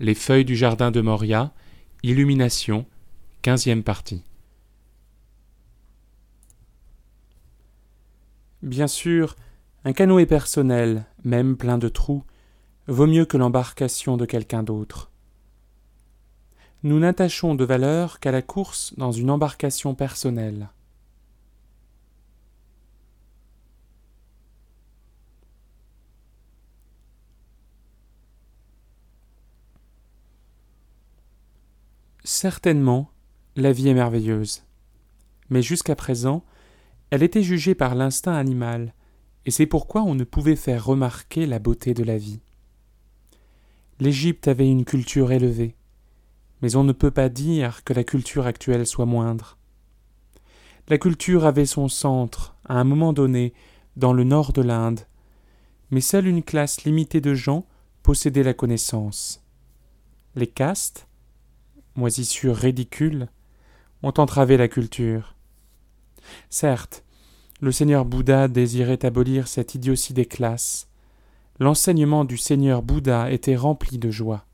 les feuilles du jardin de Moria, Illumination, quinzième partie. Bien sûr, un canoë personnel, même plein de trous, vaut mieux que l'embarcation de quelqu'un d'autre. Nous n'attachons de valeur qu'à la course dans une embarcation personnelle. Certainement, la vie est merveilleuse. Mais jusqu'à présent, elle était jugée par l'instinct animal, et c'est pourquoi on ne pouvait faire remarquer la beauté de la vie. L'Égypte avait une culture élevée, mais on ne peut pas dire que la culture actuelle soit moindre. La culture avait son centre, à un moment donné, dans le nord de l'Inde, mais seule une classe limitée de gens possédait la connaissance. Les castes, moisissures ridicules, ont entravé la culture. Certes, le Seigneur Bouddha désirait abolir cette idiotie des classes. L'enseignement du Seigneur Bouddha était rempli de joie.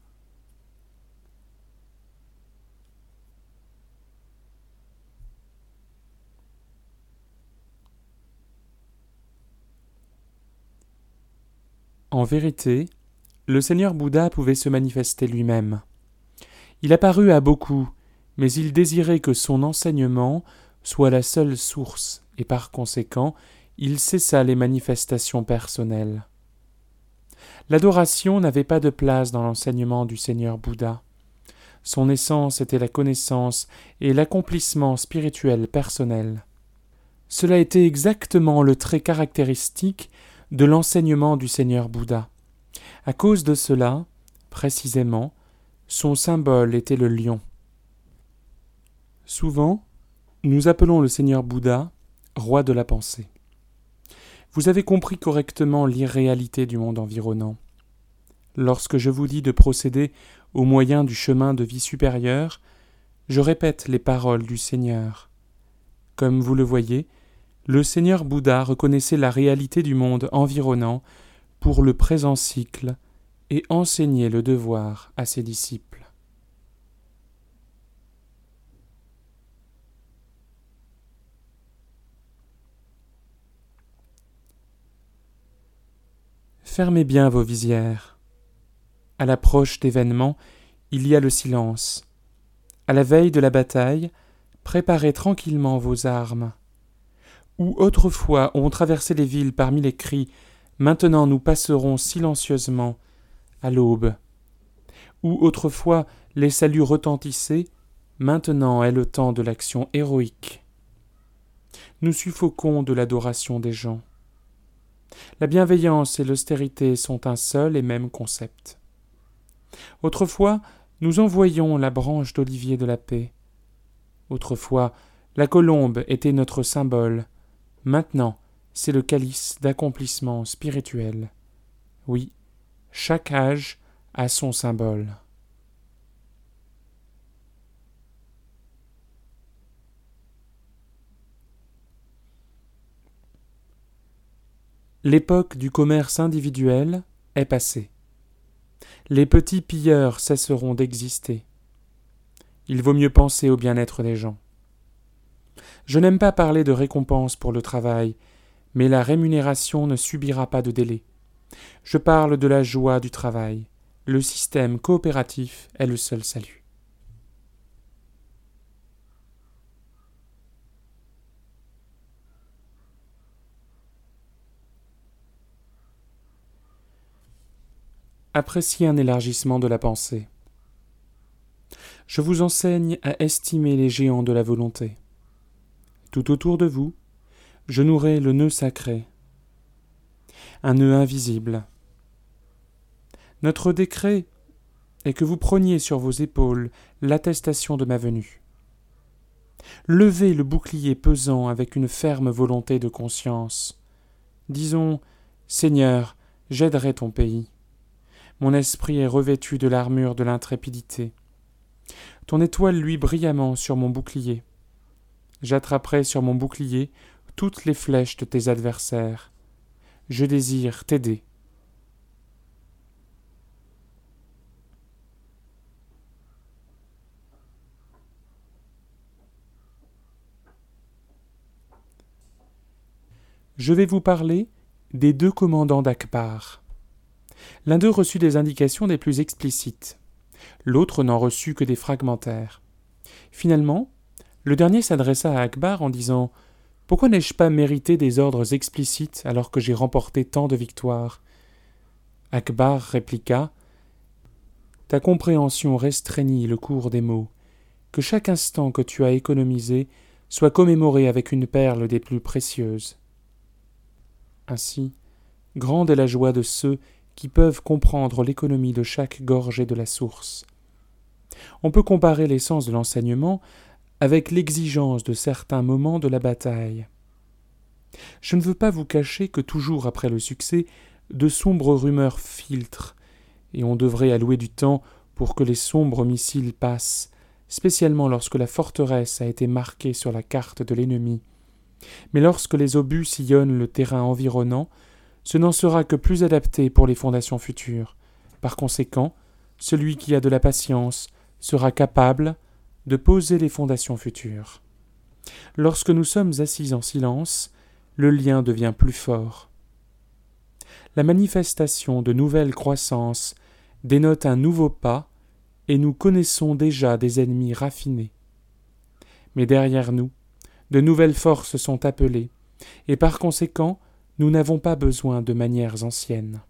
En vérité, le Seigneur Bouddha pouvait se manifester lui-même. Il apparut à beaucoup, mais il désirait que son enseignement soit la seule source, et par conséquent il cessa les manifestations personnelles. L'adoration n'avait pas de place dans l'enseignement du Seigneur Bouddha. Son essence était la connaissance et l'accomplissement spirituel personnel. Cela était exactement le trait caractéristique de l'enseignement du Seigneur Bouddha. À cause de cela, précisément, son symbole était le lion. Souvent, nous appelons le Seigneur Bouddha roi de la pensée. Vous avez compris correctement l'irréalité du monde environnant. Lorsque je vous dis de procéder au moyen du chemin de vie supérieur, je répète les paroles du Seigneur. Comme vous le voyez, le Seigneur Bouddha reconnaissait la réalité du monde environnant pour le présent cycle et enseignait le devoir à ses disciples. Fermez bien vos visières. À l'approche d'événements, il y a le silence. À la veille de la bataille, préparez tranquillement vos armes. Où autrefois on traversait les villes parmi les cris, maintenant nous passerons silencieusement à l'aube. Où autrefois les saluts retentissaient, maintenant est le temps de l'action héroïque. Nous suffoquons de l'adoration des gens. La bienveillance et l'austérité sont un seul et même concept. Autrefois, nous envoyions la branche d'olivier de la paix. Autrefois, la colombe était notre symbole. Maintenant, c'est le calice d'accomplissement spirituel. Oui, chaque âge a son symbole. L'époque du commerce individuel est passée. Les petits pilleurs cesseront d'exister. Il vaut mieux penser au bien-être des gens. Je n'aime pas parler de récompense pour le travail, mais la rémunération ne subira pas de délai. Je parle de la joie du travail. Le système coopératif est le seul salut. Appréciez un élargissement de la pensée. Je vous enseigne à estimer les géants de la volonté. Tout autour de vous, je nouerai le nœud sacré, un nœud invisible. Notre décret et que vous preniez sur vos épaules l'attestation de ma venue. Levez le bouclier pesant avec une ferme volonté de conscience. Disons Seigneur, j'aiderai ton pays. Mon esprit est revêtu de l'armure de l'intrépidité. Ton étoile luit brillamment sur mon bouclier. J'attraperai sur mon bouclier toutes les flèches de tes adversaires. Je désire t'aider. Je vais vous parler des deux commandants d'Akbar. L'un d'eux reçut des indications des plus explicites, l'autre n'en reçut que des fragmentaires. Finalement, le dernier s'adressa à Akbar en disant Pourquoi n'ai-je pas mérité des ordres explicites alors que j'ai remporté tant de victoires? Akbar répliqua Ta compréhension restreignit le cours des mots. Que chaque instant que tu as économisé soit commémoré avec une perle des plus précieuses. Ainsi, grande est la joie de ceux qui peuvent comprendre l'économie de chaque gorgée de la source. On peut comparer l'essence de l'enseignement avec l'exigence de certains moments de la bataille. Je ne veux pas vous cacher que toujours après le succès, de sombres rumeurs filtrent, et on devrait allouer du temps pour que les sombres missiles passent, spécialement lorsque la forteresse a été marquée sur la carte de l'ennemi. Mais lorsque les obus sillonnent le terrain environnant, ce n'en sera que plus adapté pour les fondations futures. Par conséquent, celui qui a de la patience sera capable de poser les fondations futures. Lorsque nous sommes assis en silence, le lien devient plus fort. La manifestation de nouvelles croissances dénote un nouveau pas, et nous connaissons déjà des ennemis raffinés. Mais derrière nous, de nouvelles forces sont appelées, et par conséquent nous n'avons pas besoin de manières anciennes.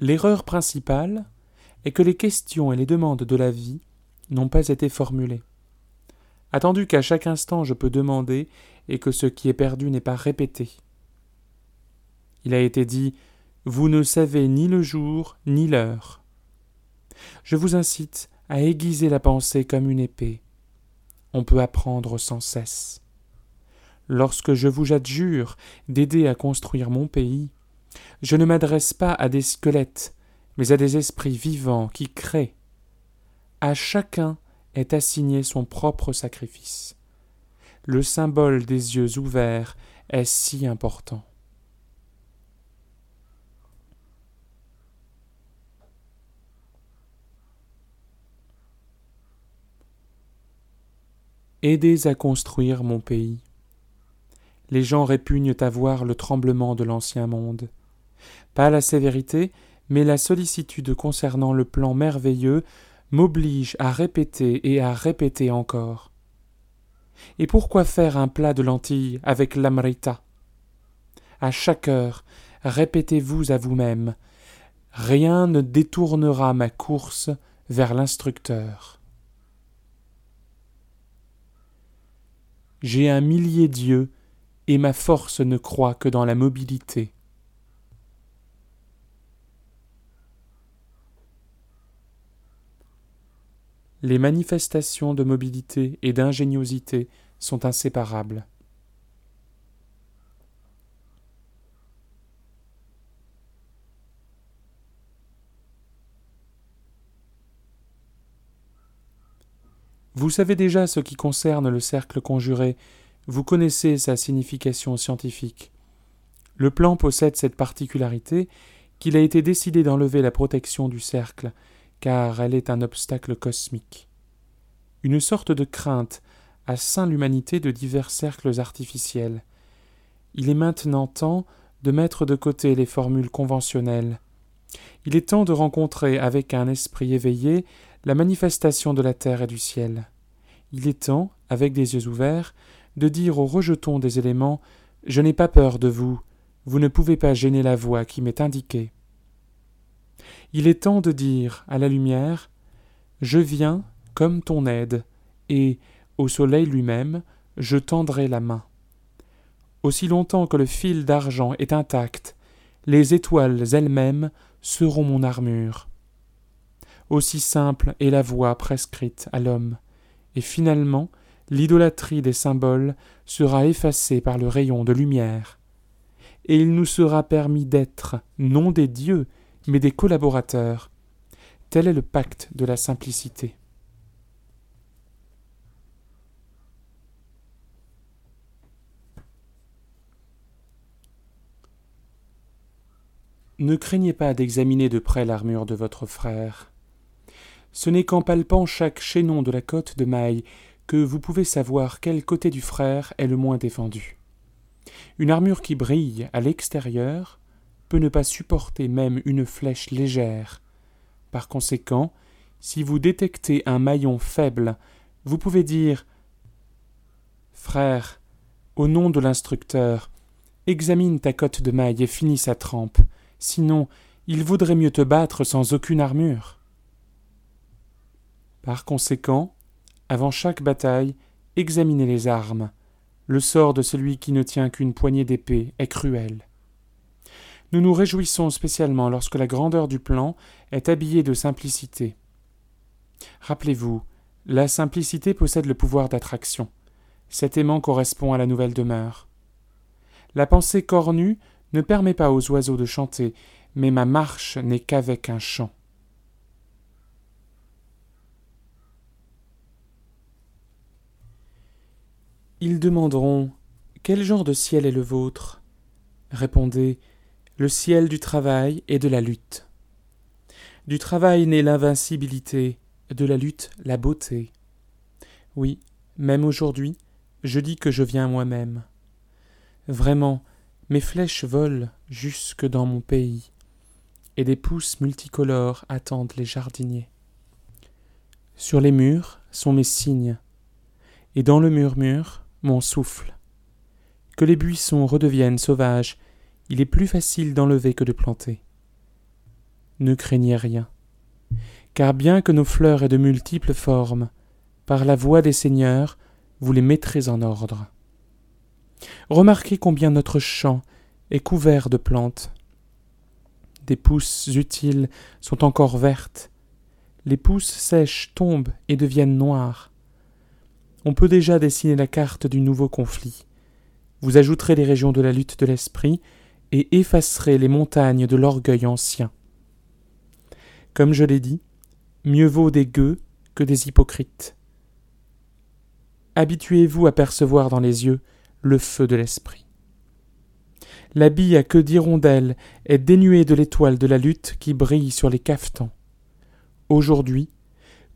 L'erreur principale est que les questions et les demandes de la vie n'ont pas été formulées. Attendu qu'à chaque instant je peux demander et que ce qui est perdu n'est pas répété. Il a été dit vous ne savez ni le jour ni l'heure. Je vous incite à aiguiser la pensée comme une épée. On peut apprendre sans cesse. Lorsque je vous adjure d'aider à construire mon pays, je ne m'adresse pas à des squelettes, mais à des esprits vivants qui créent. À chacun est assigné son propre sacrifice. Le symbole des yeux ouverts est si important. Aidez à construire mon pays. Les gens répugnent à voir le tremblement de l'ancien monde. Pas la sévérité, mais la sollicitude concernant le plan merveilleux m'oblige à répéter et à répéter encore. Et pourquoi faire un plat de lentilles avec l'amrita? À chaque heure, répétez-vous à vous-même Rien ne détournera ma course vers l'instructeur. J'ai un millier d'yeux, et ma force ne croit que dans la mobilité. Les manifestations de mobilité et d'ingéniosité sont inséparables. Vous savez déjà ce qui concerne le cercle conjuré, vous connaissez sa signification scientifique. Le plan possède cette particularité qu'il a été décidé d'enlever la protection du cercle, car elle est un obstacle cosmique. Une sorte de crainte a ceint l'humanité de divers cercles artificiels. Il est maintenant temps de mettre de côté les formules conventionnelles. Il est temps de rencontrer avec un esprit éveillé la manifestation de la terre et du ciel. Il est temps, avec des yeux ouverts, de dire aux rejetons des éléments Je n'ai pas peur de vous, vous ne pouvez pas gêner la voie qui m'est indiquée. Il est temps de dire à la lumière Je viens comme ton aide, et au soleil lui-même, je tendrai la main. Aussi longtemps que le fil d'argent est intact, les étoiles elles-mêmes seront mon armure. Aussi simple est la voie prescrite à l'homme, et finalement l'idolâtrie des symboles sera effacée par le rayon de lumière. Et il nous sera permis d'être non des dieux, mais des collaborateurs. Tel est le pacte de la simplicité. Ne craignez pas d'examiner de près l'armure de votre frère. Ce n'est qu'en palpant chaque chaînon de la côte de maille que vous pouvez savoir quel côté du frère est le moins défendu. Une armure qui brille à l'extérieur peut ne pas supporter même une flèche légère. Par conséquent, si vous détectez un maillon faible, vous pouvez dire Frère, au nom de l'instructeur, examine ta cotte de maille et finis sa trempe sinon il vaudrait mieux te battre sans aucune armure. Par conséquent, avant chaque bataille, examinez les armes. Le sort de celui qui ne tient qu'une poignée d'épée est cruel. Nous nous réjouissons spécialement lorsque la grandeur du plan est habillée de simplicité. Rappelez-vous, la simplicité possède le pouvoir d'attraction. Cet aimant correspond à la nouvelle demeure. La pensée cornue ne permet pas aux oiseaux de chanter, mais ma marche n'est qu'avec un chant. Ils demanderont Quel genre de ciel est le vôtre? Répondez Le ciel du travail et de la lutte. Du travail naît l'invincibilité, de la lutte la beauté. Oui, même aujourd'hui, je dis que je viens moi-même. Vraiment, mes flèches volent jusque dans mon pays, et des pousses multicolores attendent les jardiniers. Sur les murs sont mes signes, et dans le murmure mon souffle. Que les buissons redeviennent sauvages, il est plus facile d'enlever que de planter. Ne craignez rien, car bien que nos fleurs aient de multiples formes, par la voix des seigneurs, vous les mettrez en ordre. Remarquez combien notre champ est couvert de plantes. Des pousses utiles sont encore vertes. Les pousses sèches tombent et deviennent noires. On peut déjà dessiner la carte du nouveau conflit. Vous ajouterez les régions de la lutte de l'esprit et effacerez les montagnes de l'orgueil ancien. Comme je l'ai dit, mieux vaut des gueux que des hypocrites. Habituez-vous à percevoir dans les yeux le feu de l'esprit. L'habit à queue d'hirondelle est dénué de l'étoile de la lutte qui brille sur les cafetans. Aujourd'hui,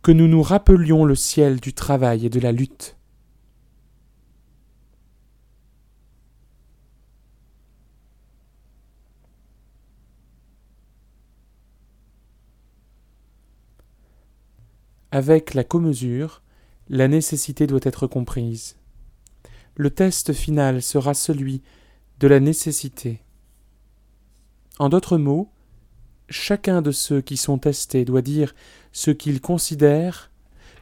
que nous nous rappelions le ciel du travail et de la lutte. Avec la commesure, la nécessité doit être comprise le test final sera celui de la nécessité. En d'autres mots, chacun de ceux qui sont testés doit dire ce qu'il considère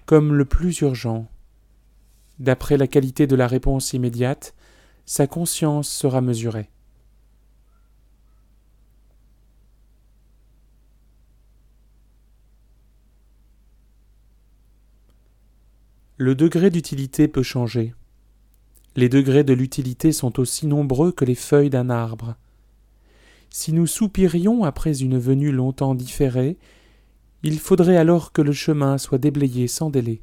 comme le plus urgent. D'après la qualité de la réponse immédiate, sa conscience sera mesurée. Le degré d'utilité peut changer. Les degrés de l'utilité sont aussi nombreux que les feuilles d'un arbre. Si nous soupirions après une venue longtemps différée, il faudrait alors que le chemin soit déblayé sans délai.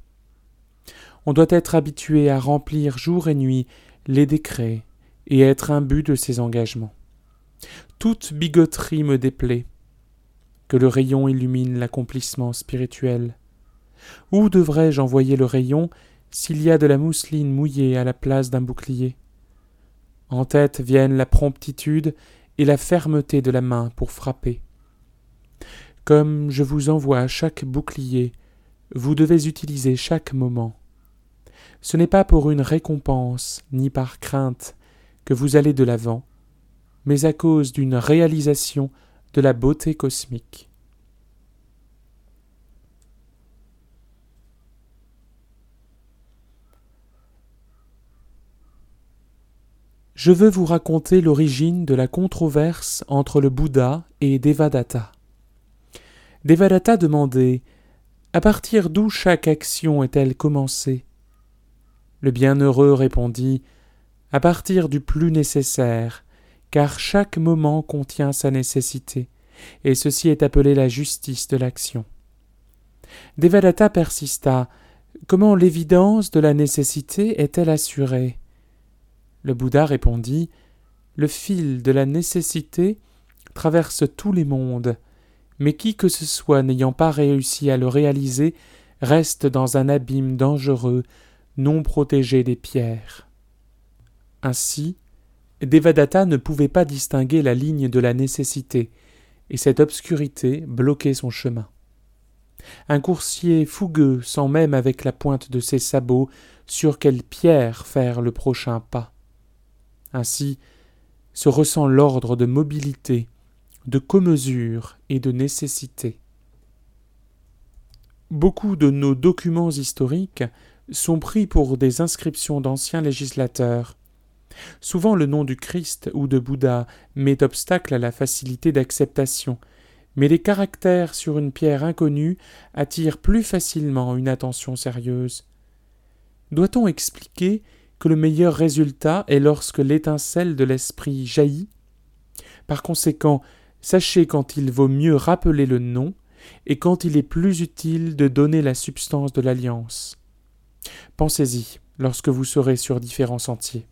On doit être habitué à remplir jour et nuit les décrets et être imbu de ses engagements. Toute bigoterie me déplaît. Que le rayon illumine l'accomplissement spirituel. Où devrais-je envoyer le rayon s'il y a de la mousseline mouillée à la place d'un bouclier? En tête viennent la promptitude et la fermeté de la main pour frapper. Comme je vous envoie chaque bouclier, vous devez utiliser chaque moment. Ce n'est pas pour une récompense, ni par crainte, que vous allez de l'avant, mais à cause d'une réalisation de la beauté cosmique. Je veux vous raconter l'origine de la controverse entre le Bouddha et Devadatta. Devadatta demandait À partir d'où chaque action est-elle commencée? Le bienheureux répondit À partir du plus nécessaire, car chaque moment contient sa nécessité, et ceci est appelé la justice de l'action. Devadatta persista Comment l'évidence de la nécessité est-elle assurée? Le Bouddha répondit Le fil de la nécessité traverse tous les mondes, mais qui que ce soit n'ayant pas réussi à le réaliser reste dans un abîme dangereux, non protégé des pierres. Ainsi, Devadatta ne pouvait pas distinguer la ligne de la nécessité, et cette obscurité bloquait son chemin. Un coursier fougueux sent même avec la pointe de ses sabots sur quelle pierre faire le prochain pas. Ainsi se ressent l'ordre de mobilité, de commesure et de nécessité. Beaucoup de nos documents historiques sont pris pour des inscriptions d'anciens législateurs. Souvent le nom du Christ ou de Bouddha met obstacle à la facilité d'acceptation, mais les caractères sur une pierre inconnue attirent plus facilement une attention sérieuse. Doit-on expliquer que le meilleur résultat est lorsque l'étincelle de l'esprit jaillit Par conséquent, sachez quand il vaut mieux rappeler le nom et quand il est plus utile de donner la substance de l'alliance. Pensez-y lorsque vous serez sur différents sentiers.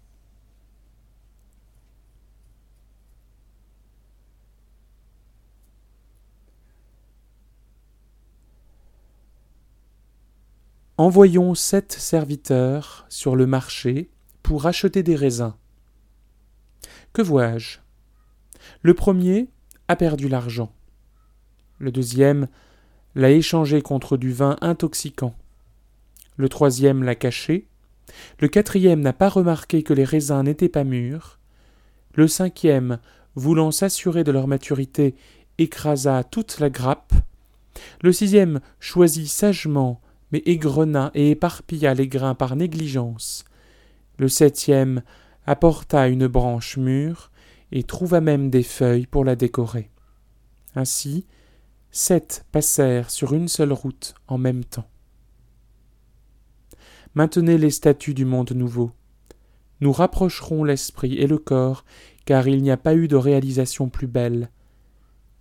Envoyons sept serviteurs sur le marché pour acheter des raisins. Que vois-je? Le premier a perdu l'argent. Le deuxième l'a échangé contre du vin intoxicant. Le troisième l'a caché. Le quatrième n'a pas remarqué que les raisins n'étaient pas mûrs. Le cinquième, voulant s'assurer de leur maturité, écrasa toute la grappe. Le sixième choisit sagement égrena et éparpilla les grains par négligence. Le septième apporta une branche mûre et trouva même des feuilles pour la décorer. Ainsi, sept passèrent sur une seule route en même temps. Maintenez les statuts du monde nouveau. Nous rapprocherons l'esprit et le corps, car il n'y a pas eu de réalisation plus belle.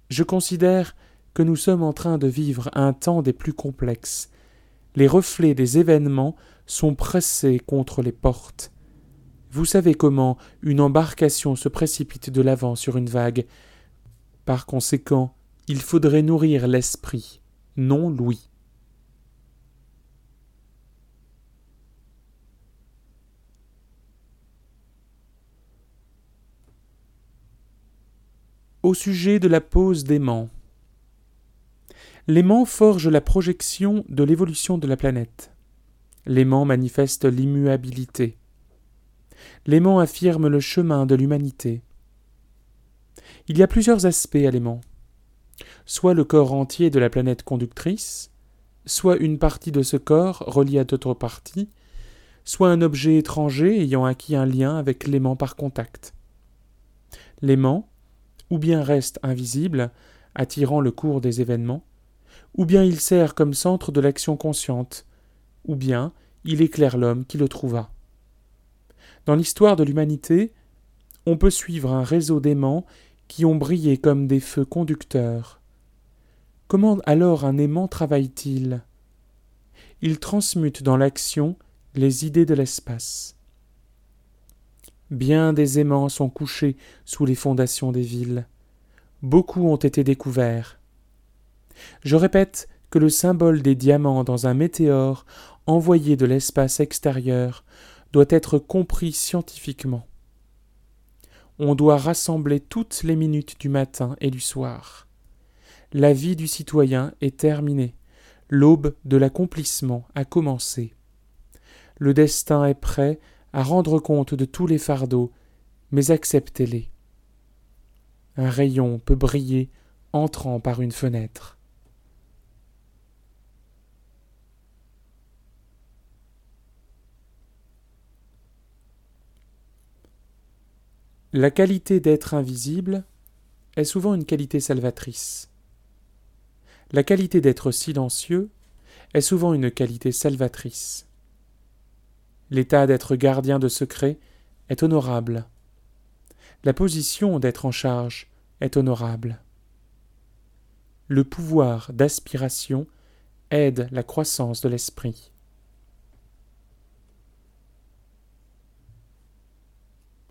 Je considère que nous sommes en train de vivre un temps des plus complexes, les reflets des événements sont pressés contre les portes. Vous savez comment une embarcation se précipite de l'avant sur une vague. Par conséquent, il faudrait nourrir l'esprit, non l'ouïe. Au sujet de la pose d'aimant, L'aimant forge la projection de l'évolution de la planète. L'aimant manifeste l'immuabilité. L'aimant affirme le chemin de l'humanité. Il y a plusieurs aspects à l'aimant. Soit le corps entier de la planète conductrice, soit une partie de ce corps reliée à d'autres parties, soit un objet étranger ayant acquis un lien avec l'aimant par contact. L'aimant, ou bien reste invisible, attirant le cours des événements, ou bien il sert comme centre de l'action consciente, ou bien il éclaire l'homme qui le trouva. Dans l'histoire de l'humanité, on peut suivre un réseau d'aimants qui ont brillé comme des feux conducteurs. Comment alors un aimant travaille-t-il? Il transmute dans l'action les idées de l'espace. Bien des aimants sont couchés sous les fondations des villes. Beaucoup ont été découverts. Je répète que le symbole des diamants dans un météore envoyé de l'espace extérieur doit être compris scientifiquement. On doit rassembler toutes les minutes du matin et du soir. La vie du citoyen est terminée. L'aube de l'accomplissement a commencé. Le destin est prêt à rendre compte de tous les fardeaux, mais acceptez-les. Un rayon peut briller entrant par une fenêtre. La qualité d'être invisible est souvent une qualité salvatrice. La qualité d'être silencieux est souvent une qualité salvatrice. L'état d'être gardien de secret est honorable. La position d'être en charge est honorable. Le pouvoir d'aspiration aide la croissance de l'esprit.